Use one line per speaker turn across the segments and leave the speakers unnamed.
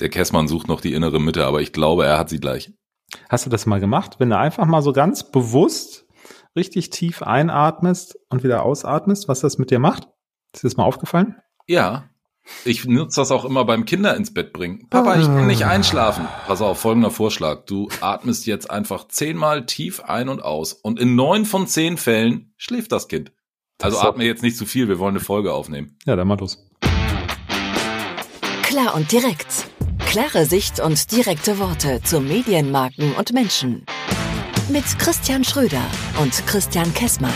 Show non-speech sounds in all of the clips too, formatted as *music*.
Der Kessmann sucht noch die innere Mitte, aber ich glaube, er hat sie gleich.
Hast du das mal gemacht? Wenn du einfach mal so ganz bewusst richtig tief einatmest und wieder ausatmest, was das mit dir macht? Ist dir das mal aufgefallen?
Ja. Ich nutze das auch immer beim Kinder ins Bett bringen. Papa, ich kann nicht einschlafen. Pass auf, folgender Vorschlag. Du atmest jetzt einfach zehnmal tief ein und aus. Und in neun von zehn Fällen schläft das Kind. Also
Das-
atme jetzt nicht zu viel, wir wollen eine Folge aufnehmen.
Ja, dann mal los.
Klar und direkt. Klare Sicht und direkte Worte zu Medienmarken und Menschen. Mit Christian Schröder und Christian Kessmann.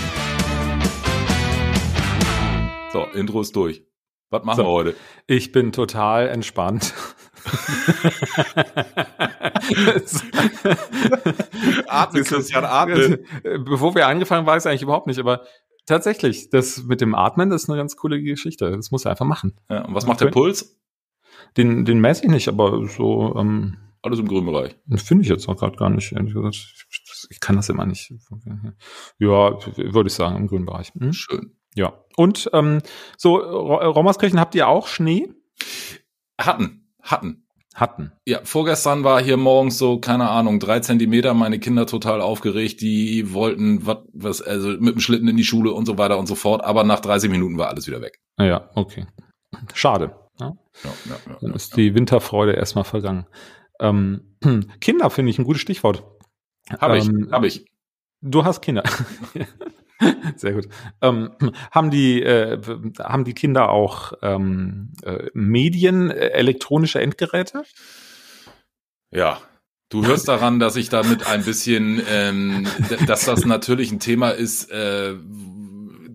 So, Intro ist durch. Was machen
So.
wir heute?
Ich bin total entspannt.
Atme, Christian, atme.
Bevor wir angefangen, war ich es eigentlich überhaupt nicht, aber tatsächlich, das mit dem Atmen, das ist eine ganz coole Geschichte. Das muss er einfach machen.
Ja, und was macht der Puls?
Den, den messe ich nicht, aber so ähm,
Alles im grünen Bereich.
finde ich jetzt auch gerade gar nicht. Ehrlich gesagt. Ich kann das immer nicht. Ja, würde ich sagen, im grünen Bereich. Hm?
Schön.
Ja. Und ähm, so, Ro- Rommerskirchen, habt ihr auch Schnee?
Hatten, hatten.
Hatten.
Ja, vorgestern war hier morgens so, keine Ahnung, drei Zentimeter, meine Kinder total aufgeregt, die wollten was, was, also mit dem Schlitten in die Schule und so weiter und so fort, aber nach 30 Minuten war alles wieder weg.
Ja, okay. Schade. Ja.
Ja, ja, ja,
Dann ist die Winterfreude erstmal vergangen. Ähm, *clears throat* Kinder finde ich ein gutes Stichwort.
Hab ich,
Ähm,
hab ich.
Du hast Kinder. *laughs* Sehr gut. Ähm, haben die äh, haben die Kinder auch ähm, äh, Medien, äh, elektronische Endgeräte?
Ja. Du hörst daran, dass ich damit ein bisschen, ähm, dass das natürlich ein Thema ist. Äh,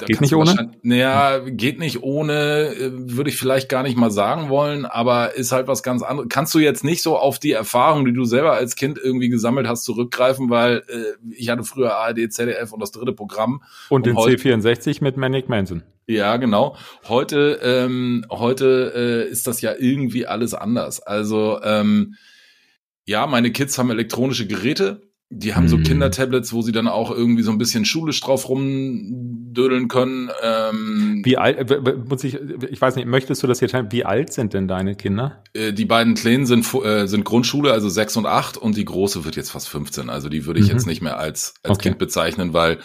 da
Geht nicht ohne?
Naja, geht nicht ohne, würde ich vielleicht gar nicht mal sagen wollen, aber ist halt was ganz anderes. Kannst du jetzt nicht so auf die Erfahrung, die du selber als Kind irgendwie gesammelt hast, zurückgreifen, weil äh, ich hatte früher ARD, ZDF und das dritte Programm.
Und
Und
den
heute-
C64 mit Manic Manson.
Ja, genau. Heute, ähm, heute äh, ist das ja irgendwie alles anders. Also ähm, ja, meine Kids haben elektronische Geräte. Die haben so
Mhm.
Kindertablets, wo sie dann auch irgendwie so ein bisschen schulisch drauf rumdödeln können. Ähm,
Wie alt, muss ich, ich weiß nicht, möchtest du das hier teilen? Wie alt sind denn deine Kinder?
äh, die beiden Kleinen sind, äh, sind Grundschule, also sechs und acht, und die Große wird jetzt fast 15. Also die würde ich
Mhm.
jetzt nicht mehr als, als
Okay.
Kind bezeichnen, weil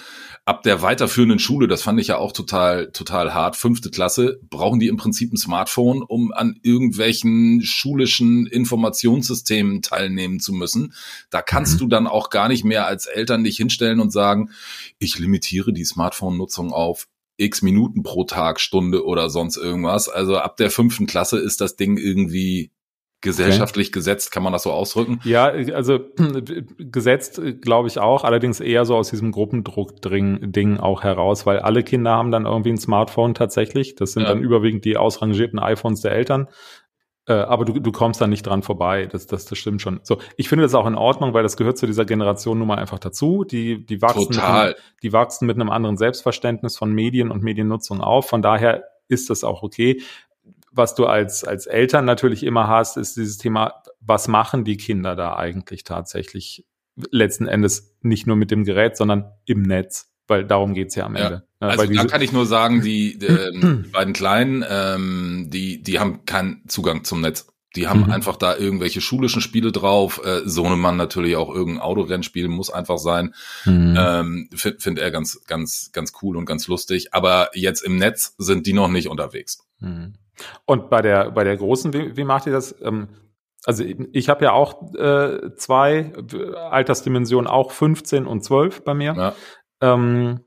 ab der weiterführenden Schule, das fand ich ja auch total, total hart, fünfte Klasse, brauchen die im Prinzip ein Smartphone, um an irgendwelchen schulischen Informationssystemen teilnehmen zu müssen. Da kannst
Mhm.
du dann auch gar nicht mehr als Eltern dich hinstellen und sagen, ich limitiere die Smartphone-Nutzung auf x Minuten pro Tag, Stunde oder sonst irgendwas. Also ab der fünften Klasse ist das Ding irgendwie gesellschaftlich gesetzt, kann man das so ausdrücken?
Ja, also *clears throat* gesetzt glaube ich auch, allerdings eher so aus diesem Gruppendruck-Ding auch heraus, weil alle Kinder haben dann irgendwie ein Smartphone tatsächlich. Das sind
Ja.
dann überwiegend die ausrangierten iPhones der Eltern. Äh, aber du, du kommst da nicht dran vorbei. Das, das, das stimmt schon. So, ich finde das auch in Ordnung, weil das gehört zu dieser Generation nun mal einfach dazu. Die, die wachsen,
Total.
Mit, einem- die wachsen mit einem anderen Selbstverständnis von Medien und Mediennutzung auf. Von daher ist das auch okay. Was du als, als Eltern natürlich immer hast, ist dieses Thema, was machen die Kinder da eigentlich tatsächlich letzten Endes nicht nur mit dem Gerät, sondern im Netz, weil darum geht's ja am
Ja.
Ende. Ja,
Also
weil
da kann ich nur sagen, die, ähm, die beiden Kleinen, ähm, die, die haben keinen Zugang zum Netz. Die haben
Mhm.
einfach da irgendwelche schulischen Spiele drauf. Äh, Sohnemann natürlich auch irgendein Autorennspiel muss einfach sein.
Hm.
Ähm, Findet find er ganz, ganz, ganz cool und ganz lustig. Aber jetzt im Netz sind die noch nicht unterwegs.
Mhm. Und bei der, bei der großen, wie, wie macht ihr das? Ähm, also ich habe ja auch äh, zwei äh, Altersdimensionen, auch 15 und 12 bei mir.
Ja.
Ähm,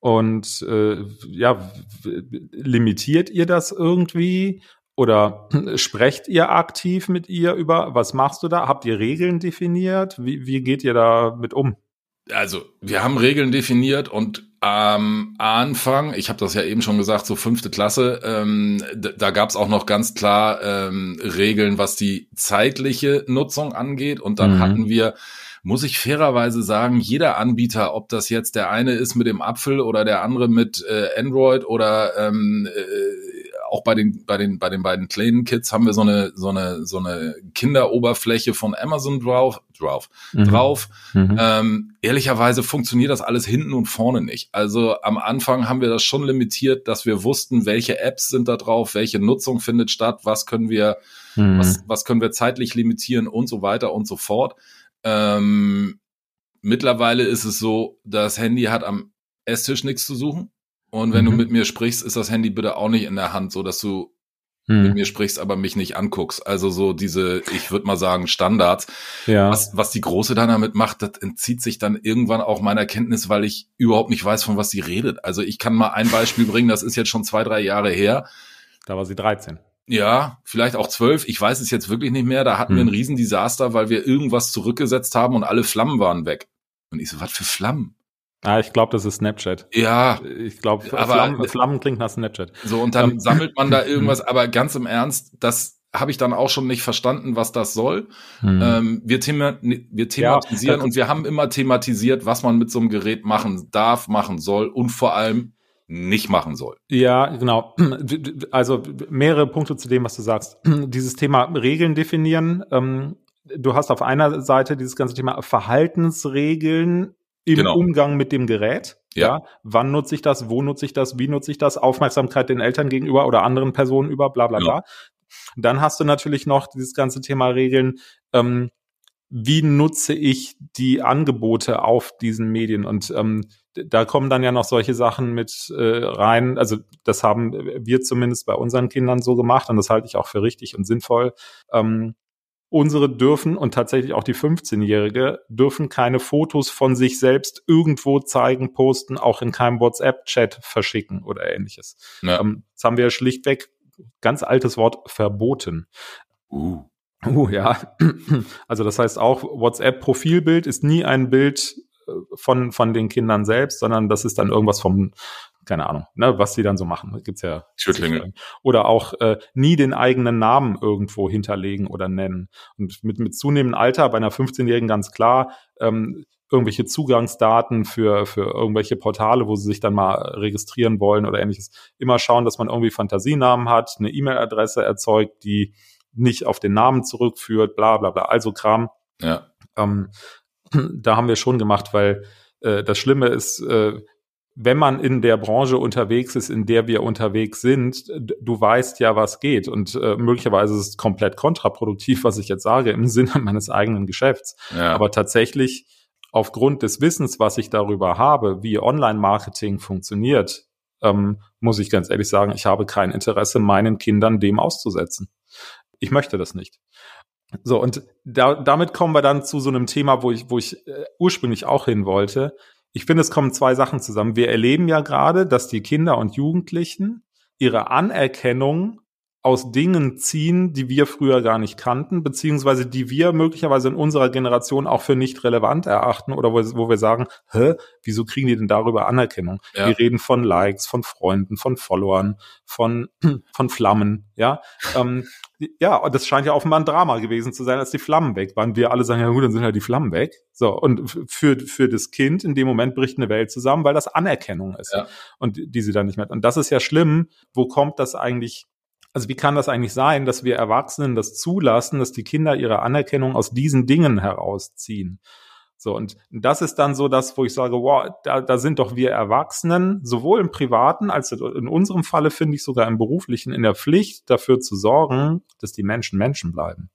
und äh, ja, limitiert ihr das irgendwie? Oder *clears throat* sprecht ihr aktiv mit ihr über, was machst du da? Habt ihr Regeln definiert? Wie, wie geht ihr da mit um?
Also, wir haben Regeln definiert und am Anfang, ich habe das ja eben schon gesagt, so fünfte Klasse, ähm, da gab es auch noch ganz klar ähm, Regeln, was die zeitliche Nutzung angeht. Und dann
Mhm.
hatten wir, muss ich fairerweise sagen, jeder Anbieter, ob das jetzt der eine ist mit dem Apfel oder der andere mit äh, Android oder ähm, äh, auch bei den, bei den, bei den beiden kleinen Kids haben wir so eine, so eine, so eine Kinderoberfläche von Amazon drauf, drauf, mhm. drauf. Mhm. Ähm, ehrlicherweise funktioniert das alles hinten und vorne nicht. Also am Anfang haben wir das schon limitiert, dass wir wussten, welche Apps sind da drauf, welche Nutzung findet statt, was können wir, mhm. was, was können wir zeitlich limitieren und so weiter und so fort. Ähm, mittlerweile ist es so, das Handy hat am Esstisch nichts zu suchen. Und wenn mhm. du mit mir sprichst, ist das Handy bitte auch nicht in der Hand, so dass du mhm. mit mir sprichst, aber mich nicht anguckst. Also so diese, ich würde mal sagen, Standards. Ja. Was, was die Große dann damit macht, das entzieht sich dann irgendwann auch meiner Kenntnis, weil ich überhaupt nicht weiß, von was sie redet. Also ich kann mal ein Beispiel bringen, das ist jetzt schon zwei, drei Jahre her.
Da war sie 13.
Ja, vielleicht auch zwölf. Ich weiß es jetzt wirklich nicht mehr. Da hatten mhm. wir ein Riesendesaster, weil wir irgendwas zurückgesetzt haben und alle Flammen waren weg. Und ich so, was für Flammen?
Ah, ich glaube, das ist Snapchat.
Ja.
Ich glaube, Flammen, Flammen klingt nach Snapchat.
So, und dann ähm, sammelt man da *laughs* irgendwas, aber ganz im Ernst, das habe ich dann auch schon nicht verstanden, was das soll. Hm. Ähm, wir, thema wir thematisieren ja, und wir haben immer thematisiert, was man mit so einem Gerät machen darf, machen soll und vor allem nicht machen soll.
Ja, genau. *clears throat* Also mehrere Punkte zu dem, was du sagst. *clears throat* Dieses Thema Regeln definieren. Ähm, du hast auf einer Seite dieses ganze Thema Verhaltensregeln im genau. Umgang mit dem Gerät. Ja. ja. Wann nutze ich das? Wo nutze ich das? Wie nutze ich das? Aufmerksamkeit den Eltern gegenüber oder anderen Personen über, bla bla bla. Ja. Dann hast du natürlich noch dieses ganze Thema Regeln. Ähm, wie nutze ich die Angebote auf diesen Medien? Und ähm, da kommen dann ja noch solche Sachen mit äh, rein. Also das haben wir zumindest bei unseren Kindern so gemacht und das halte ich auch für richtig und sinnvoll. Ähm, unsere dürfen und tatsächlich auch die 15-Jährige dürfen keine Fotos von sich selbst irgendwo zeigen, posten, auch in keinem WhatsApp-Chat verschicken oder ähnliches. Ja. Ähm, das haben wir schlichtweg, ganz altes Wort, verboten. Uh. Uh, ja. *clears throat* Also das heißt auch, WhatsApp-Profilbild ist nie ein Bild äh, von, von den Kindern selbst, sondern das ist dann irgendwas vom keine Ahnung, ne, was die dann so machen. Gibt's ja.
Schüttlinge.
Oder auch äh, nie den eigenen Namen irgendwo hinterlegen oder nennen. Und mit, mit zunehmendem Alter, bei einer 15-Jährigen ganz klar, ähm, irgendwelche Zugangsdaten für, für irgendwelche Portale, wo sie sich dann mal registrieren wollen oder ähnliches. Immer schauen, dass man irgendwie Fantasienamen hat, eine E-Mail-Adresse erzeugt, die nicht auf den Namen zurückführt, bla bla bla. Also Kram.
Ja.
Ähm, *clears throat* da haben wir schon gemacht, weil äh, das Schlimme ist, äh, wenn man in der Branche unterwegs ist, in der wir unterwegs sind, du weißt ja, was geht. Und äh, möglicherweise ist es komplett kontraproduktiv, was ich jetzt sage, im *laughs* Sinne meines eigenen Geschäfts. Ja. Aber tatsächlich aufgrund des Wissens, was ich darüber habe, wie Online-Marketing funktioniert, ähm, muss ich ganz ehrlich sagen, ich habe kein Interesse, meinen Kindern dem auszusetzen. Ich möchte das nicht. So, und da, damit kommen wir dann zu so einem Thema, wo ich, wo ich äh, ursprünglich auch hin wollte ich finde, es kommen zwei Sachen zusammen. Wir erleben ja gerade, dass die Kinder und Jugendlichen ihre Anerkennung aus Dingen ziehen, die wir früher gar nicht kannten, beziehungsweise die wir möglicherweise in unserer Generation auch für nicht relevant erachten oder wo, wo wir sagen, hä, wieso kriegen die denn darüber Anerkennung? Ja. Wir reden von Likes, von Freunden, von Followern, von, *clears throat* von Flammen, ja. Ähm, ja, und das scheint ja offenbar ein Drama gewesen zu sein, als die Flammen weg waren. Wir alle sagen, ja gut, dann sind halt die Flammen weg. So, und für, für das Kind in dem Moment bricht eine Welt zusammen, weil das Anerkennung ist. Ja. Und die sie dann nicht mehr. Und das ist ja schlimm. Wo kommt das eigentlich also wie kann das eigentlich sein, dass wir Erwachsenen das zulassen, dass die Kinder ihre Anerkennung aus diesen Dingen herausziehen? So, und das ist dann so das, wo ich sage, wow, da, da sind doch wir Erwachsenen, sowohl im Privaten als in unserem Falle finde ich sogar im Beruflichen in der Pflicht, dafür zu sorgen, dass die Menschen Menschen bleiben.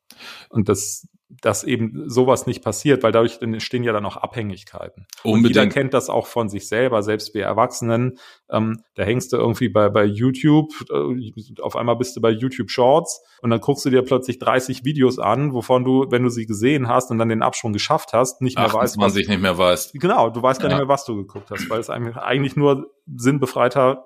Und das, dass eben sowas nicht passiert, weil dadurch entstehen ja dann auch Abhängigkeiten. Unbedingt. Und jeder kennt das auch von sich selber, selbst wir Erwachsenen. Ähm, da hängst du irgendwie bei, bei YouTube, äh, auf einmal bist du bei YouTube Shorts und dann guckst du dir plötzlich 30 Videos an, wovon du, wenn du sie gesehen hast und dann den Absprung geschafft hast, nicht mehr weißt.
man sich nicht mehr weiß.
Genau, du weißt gar ja. nicht mehr, was du geguckt hast, weil es eigentlich nur sinnbefreiter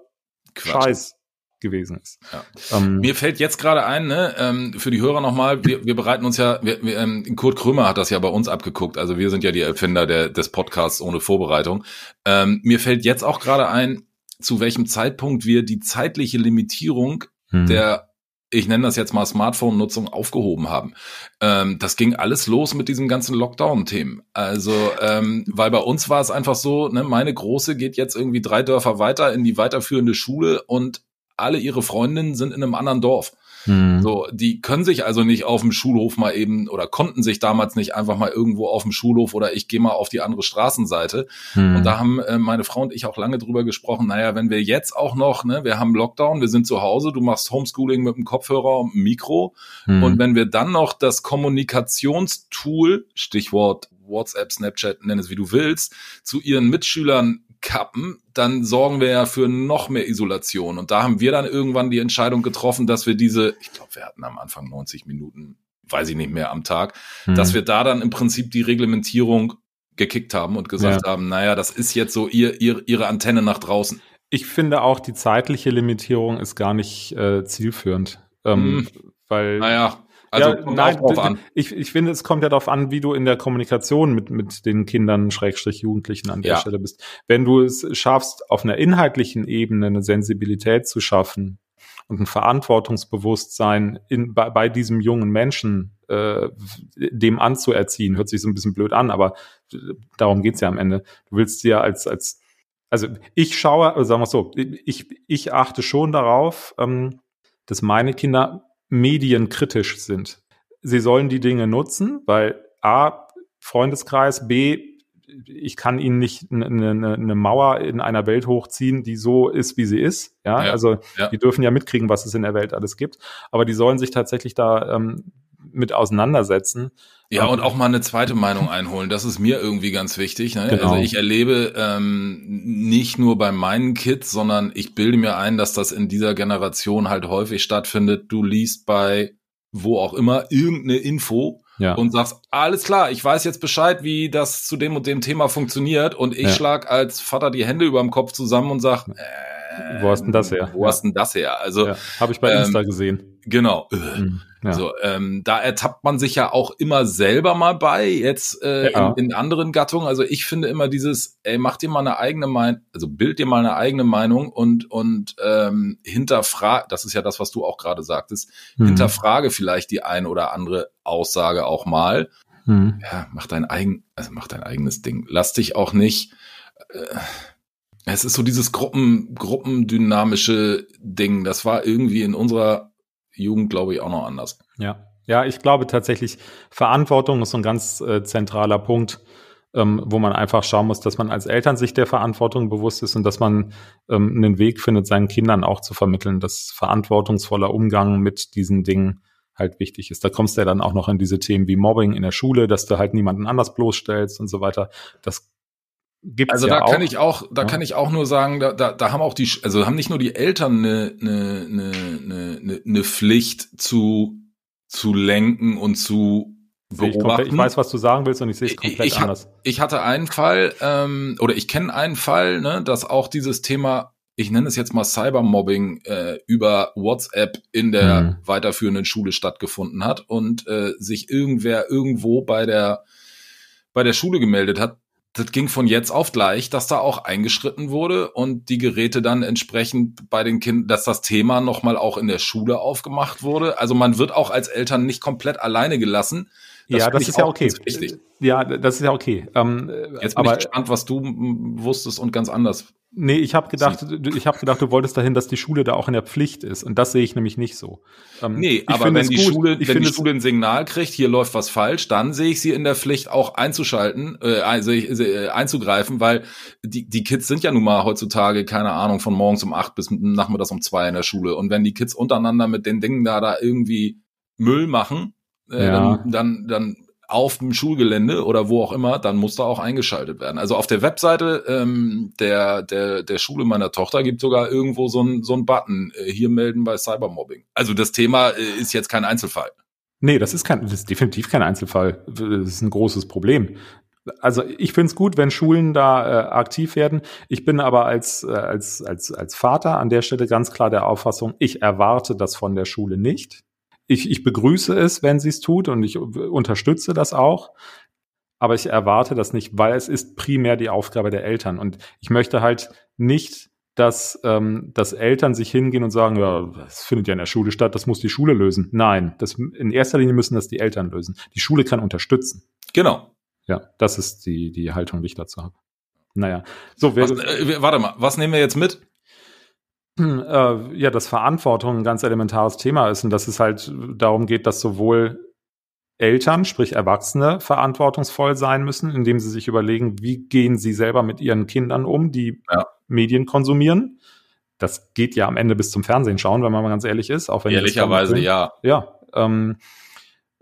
Quatsch. Scheiß gewesen ist.
Ja. Ähm, Mir fällt jetzt gerade ein, ne, ähm, für die Hörer nochmal, wir, wir bereiten uns ja, wir, wir, ähm, Kurt Krömer hat das ja bei uns abgeguckt, also wir sind ja die Erfinder der, des Podcasts ohne Vorbereitung. Ähm, mir fällt jetzt auch gerade ein, zu welchem Zeitpunkt wir die zeitliche Limitierung hm. der ich nenne das jetzt mal Smartphone-Nutzung aufgehoben haben. Ähm, das ging alles los mit diesem ganzen Lockdown-Themen. Also, ähm, weil bei uns war es einfach so, ne, meine Große geht jetzt irgendwie drei Dörfer weiter in die weiterführende Schule und alle ihre Freundinnen sind in einem anderen Dorf.
Hm.
So, die können sich also nicht auf dem Schulhof mal eben oder konnten sich damals nicht einfach mal irgendwo auf dem Schulhof oder ich gehe mal auf die andere Straßenseite.
Hm.
Und da haben äh, meine Frau und ich auch lange drüber gesprochen, naja, wenn wir jetzt auch noch, ne, wir haben Lockdown, wir sind zu Hause, du machst Homeschooling mit dem Kopfhörer und dem Mikro.
Hm.
Und wenn wir dann noch das Kommunikationstool, Stichwort WhatsApp, Snapchat, nenn es wie du willst, zu ihren Mitschülern kappen, dann sorgen wir ja für noch mehr Isolation. Und da haben wir dann irgendwann die Entscheidung getroffen, dass wir diese, ich glaube, wir hatten am Anfang 90 Minuten, weiß ich nicht mehr am Tag,
Hm.
dass wir da dann im Prinzip die Reglementierung gekickt haben und gesagt haben, naja, das ist jetzt so ihr, ihr, ihre Antenne nach draußen.
Ich finde auch, die zeitliche Limitierung ist gar nicht äh, zielführend. Ähm,
Hm.
Weil
Naja, also
ja, nein,
an.
Ich, ich finde, es kommt ja darauf an, wie du in der Kommunikation mit, mit den Kindern, Schrägstrich Jugendlichen an der
Ja.
Stelle bist. Wenn du es schaffst, auf einer inhaltlichen Ebene eine Sensibilität zu schaffen und ein Verantwortungsbewusstsein in, bei, bei diesem jungen Menschen äh, dem anzuerziehen, hört sich so ein bisschen blöd an, aber darum geht's ja am Ende. Du willst ja als, als also ich schaue, also sagen wir es so, ich, ich achte schon darauf, ähm, dass meine Kinder medienkritisch sind. Sie sollen die Dinge nutzen, weil A, Freundeskreis, B, ich kann ihnen nicht eine, eine, eine Mauer in einer Welt hochziehen, die so ist, wie sie ist. Ja,
Ja,
also
ja.
die dürfen ja mitkriegen, was es in der Welt alles gibt. Aber die sollen sich tatsächlich da ähm, mit auseinandersetzen.
Ja,
Ähm,
und auch mal eine zweite Meinung einholen. Das ist mir irgendwie ganz wichtig. Ne?
Genau.
Also ich erlebe ähm, nicht nur bei meinen Kids, sondern ich bilde mir ein, dass das in dieser Generation halt häufig stattfindet. Du liest bei wo auch immer irgendeine Info
Ja.
und sagst, alles klar, ich weiß jetzt Bescheid, wie das zu dem und dem Thema funktioniert und ich
Ja.
schlag als Vater die Hände über dem Kopf zusammen und sag, äh,
Wo hast denn das her?
Wo
Ja.
hast denn das her? Also
ja, Habe ich bei
ähm,
Insta gesehen.
genau.
Mhm. Ja.
So, ähm, da ertappt man sich ja auch immer selber mal bei, jetzt äh,
Ja.
in, in anderen Gattungen. Also ich finde immer dieses, ey, mach dir mal eine eigene Meinung, also bild dir mal eine eigene Meinung und, und ähm, hinterfrage, das ist ja das, was du auch gerade sagtest,
Mhm.
hinterfrage vielleicht die ein oder andere Aussage auch mal.
Mhm.
Ja, mach dein eigen, also mach dein eigenes Ding. Lass dich auch nicht. Äh, es ist so dieses Gruppen, gruppendynamische Ding. Das war irgendwie in unserer Jugend, glaube ich, auch noch anders.
Ja, ja, ich glaube tatsächlich, Verantwortung ist so ein ganz äh, zentraler Punkt, ähm, wo man einfach schauen muss, dass man als Eltern sich der Verantwortung bewusst ist und dass man ähm, einen Weg findet, seinen Kindern auch zu vermitteln, dass verantwortungsvoller Umgang mit diesen Dingen halt wichtig ist. Da kommst du ja dann auch noch in diese Themen wie Mobbing in der Schule, dass du halt niemanden anders bloßstellst und so weiter. Das gibt's
Also
ja
da
auch.
kann ich auch, da
Ja.
kann ich auch nur sagen, da, da, da haben auch die, also haben nicht nur die Eltern eine, eine, eine, eine, eine Pflicht zu, zu lenken und zu
Sehe ich, komplett,
beobachten.
ich weiß, was du sagen willst und ich sehe es komplett
ich
anders.
ich hatte einen Fall, ähm, oder ich kenne einen Fall, ne, dass auch dieses Thema, ich nenne es jetzt mal Cybermobbing, äh, über WhatsApp in der
Mhm.
weiterführenden Schule stattgefunden hat und äh, sich irgendwer irgendwo bei der bei der Schule gemeldet hat. Das ging von jetzt auf gleich, dass da auch eingeschritten wurde und die Geräte dann entsprechend bei den Kindern, dass das Thema nochmal auch in der Schule aufgemacht wurde. Also man wird auch als Eltern nicht komplett alleine gelassen.
Ja,
finde
das ist ja okay.
Wichtig.
Ja, das ist ja okay. Ähm,
Jetzt bin
aber
ich gespannt, was du wusstest und ganz anders.
Nee, ich habe gedacht, du- ich habe gedacht, du wolltest dahin, dass die Schule da auch in der Pflicht ist. Und das sehe ich nämlich nicht so. Ähm,
Nee, aber wenn die
gut.
Schule,
ich
wenn die Schule ein Signal kriegt, hier läuft was falsch, dann sehe ich sie in der Pflicht auch einzuschalten, äh, also, äh, einzugreifen, weil die, die Kids sind ja nun mal heutzutage, keine Ahnung, von morgens um acht bis nachmittags um zwei in der Schule. Und wenn die Kids untereinander mit den Dingen da, da irgendwie Müll machen, äh,
Ja.
dann, dann, dann auf dem Schulgelände oder wo auch immer, dann muss da auch eingeschaltet werden. Also auf der Webseite ähm, der, der, der Schule meiner Tochter gibt sogar irgendwo so ein so ein Button, äh, hier melden bei Cybermobbing. Also das Thema äh, ist jetzt kein Einzelfall.
Nee, das ist kein, das ist definitiv kein Einzelfall. Das ist ein großes Problem. Also ich finde es gut, wenn Schulen da äh, aktiv werden. Ich bin aber als, äh, als, als, als Vater an der Stelle ganz klar der Auffassung, ich erwarte das von der Schule nicht. Ich, ich begrüße es, wenn sie es tut und ich unterstütze das auch. Aber ich erwarte das nicht, weil es ist primär die Aufgabe der Eltern. Und ich möchte halt nicht, dass, ähm, dass Eltern sich hingehen und sagen, ja, das findet ja in der Schule statt, das muss die Schule lösen. Nein, das, in erster Linie müssen das die Eltern lösen. Die Schule kann unterstützen.
Genau.
Ja, das ist die, die Haltung, die ich dazu habe. Naja, so,
Was, äh, warte mal, was nehmen wir jetzt mit?
Äh, ja, dass Verantwortung ein ganz elementares Thema ist und dass es halt darum geht, dass sowohl Eltern, sprich Erwachsene, verantwortungsvoll sein müssen, indem sie sich überlegen, wie gehen sie selber mit ihren Kindern um, die ja. Medien konsumieren. Das geht ja am Ende bis zum Fernsehen schauen, wenn man mal ganz ehrlich ist. Auch wenn
Ehrlicherweise, ja.
Ja. Ähm,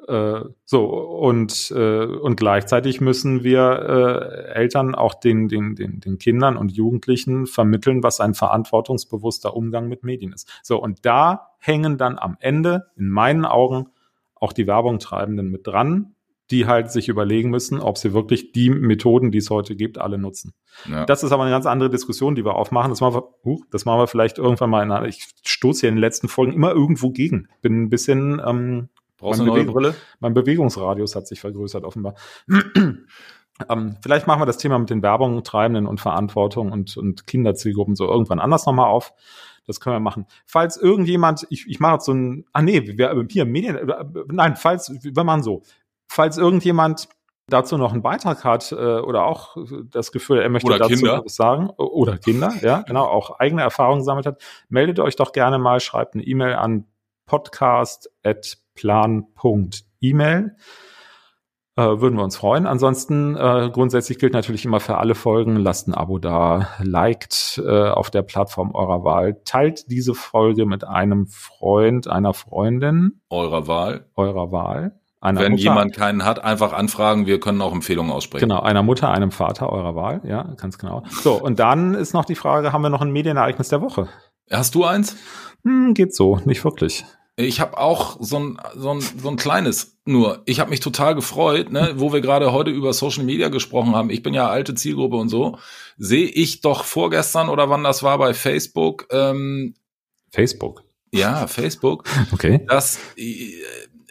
äh, so, und, äh, und gleichzeitig müssen wir äh, Eltern auch den, den, den, den Kindern und Jugendlichen vermitteln, was ein verantwortungsbewusster Umgang mit Medien ist. So, und da hängen dann am Ende in meinen Augen auch die Werbung treibenden mit dran, die halt sich überlegen müssen, ob sie wirklich die Methoden, die es heute gibt, alle nutzen. Ja. Das ist aber eine ganz andere Diskussion, die wir aufmachen. Das machen wir, uh, das machen wir vielleicht irgendwann mal in einer, ich stoße hier in den letzten Folgen immer irgendwo gegen. Bin ein bisschen, ähm,
Brauchst du eine neue Brille?
Mein Bewegungsradius hat sich vergrößert, offenbar. *clears throat* ähm, vielleicht machen wir das Thema mit den Werbungen, Treibenden und Verantwortung und, und Kinderzielgruppen so irgendwann anders nochmal auf. Das können wir machen. Falls irgendjemand, ich, ich mache jetzt so ein, ah nee, wir, hier Medien, nein, falls, wir machen so. Falls irgendjemand dazu noch einen Beitrag hat äh, oder auch das Gefühl, er möchte
oder
dazu
Kinder.
was sagen oder Kinder, ja, genau, auch eigene Erfahrungen gesammelt hat, meldet euch doch gerne mal, schreibt eine E-Mail an podcast@plan.email äh, würden wir uns freuen. Ansonsten äh, grundsätzlich gilt natürlich immer für alle Folgen, lasst ein Abo da, liked äh, auf der Plattform eurer Wahl, teilt diese Folge mit einem Freund, einer Freundin
eurer Wahl,
eurer Wahl.
Wenn Mutter, jemand keinen hat, einfach anfragen. Wir können auch Empfehlungen aussprechen.
Genau, einer Mutter, einem Vater eurer Wahl. Ja, ganz genau. So, und dann ist noch die Frage, haben wir noch ein Medienereignis der Woche?
Hast du eins?
Hm, geht so, nicht wirklich.
Ich habe auch so ein, so, ein, so ein kleines nur. Ich habe mich total gefreut, ne, wo wir gerade heute über Social Media gesprochen haben. Ich bin ja alte Zielgruppe und so. Sehe ich doch vorgestern oder wann das war bei Facebook. Ähm,
Facebook?
Ja, Facebook. *laughs*
Okay.
Dass,
äh,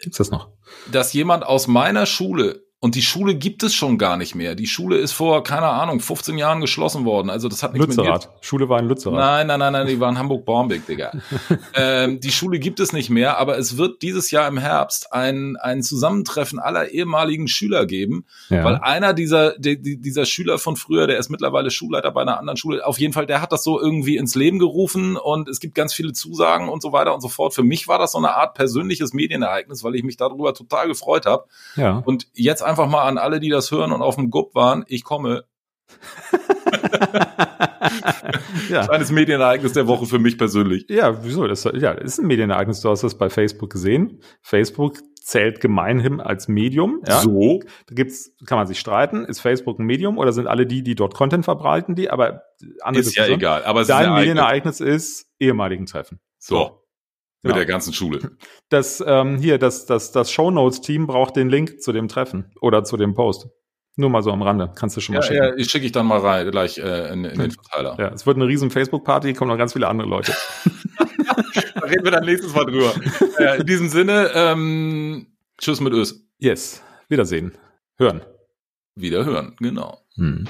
Gibt's das noch?
Dass jemand aus meiner Schule und die Schule gibt es schon gar nicht mehr. Die Schule ist vor, keine Ahnung, 15 Jahren geschlossen worden. Also das hat nichts
Lützerath. mit Schule war in Lützerath.
Nein, nein, nein, nein, die war in Hamburg-Bornbeck, Digga. *laughs* ähm, die Schule gibt es nicht mehr, aber es wird dieses Jahr im Herbst ein, ein Zusammentreffen aller ehemaligen Schüler geben, ja. weil einer dieser, die, dieser Schüler von früher, der ist mittlerweile Schulleiter bei einer anderen Schule, auf jeden Fall, der hat das so irgendwie ins Leben gerufen und es gibt ganz viele Zusagen und so weiter und so fort. Für mich war das so eine Art persönliches Medienereignis, weil ich mich darüber total gefreut habe.
Ja.
Und jetzt einfach mal an alle, die das hören und auf dem Gub waren, ich komme. *laughs* ja. Kleines Medienereignis der Woche für mich persönlich.
Ja, wieso? Das, ja, das ist ein Medienereignis. Du hast das bei Facebook gesehen. Facebook zählt gemeinhin als Medium. Ja?
So.
Da gibt's, kann man sich streiten. Ist Facebook ein Medium oder sind alle die, die dort Content verbreiten, die? Aber
andere ist ja egal. Aber
dein Medienereignis ist ehemaligen Treffen.
So. so. Mit genau. der ganzen Schule. *laughs*
Das ähm, hier, das, das, das Shownotes-Team braucht den Link zu dem Treffen oder zu dem Post. Nur mal so am Rande. Kannst du schon mal
ja,
schicken.
Ja, ich schicke ich dann mal rein, gleich äh, in, in den Verteiler.
Ja, es wird eine riesen Facebook-Party, kommen noch ganz viele andere Leute. *laughs* *laughs*
da reden wir dann nächstes Mal drüber. äh, in diesem Sinne, ähm, tschüss mit Ös.
Yes. Wiedersehen. Hören.
Wieder hören, genau.
Hm.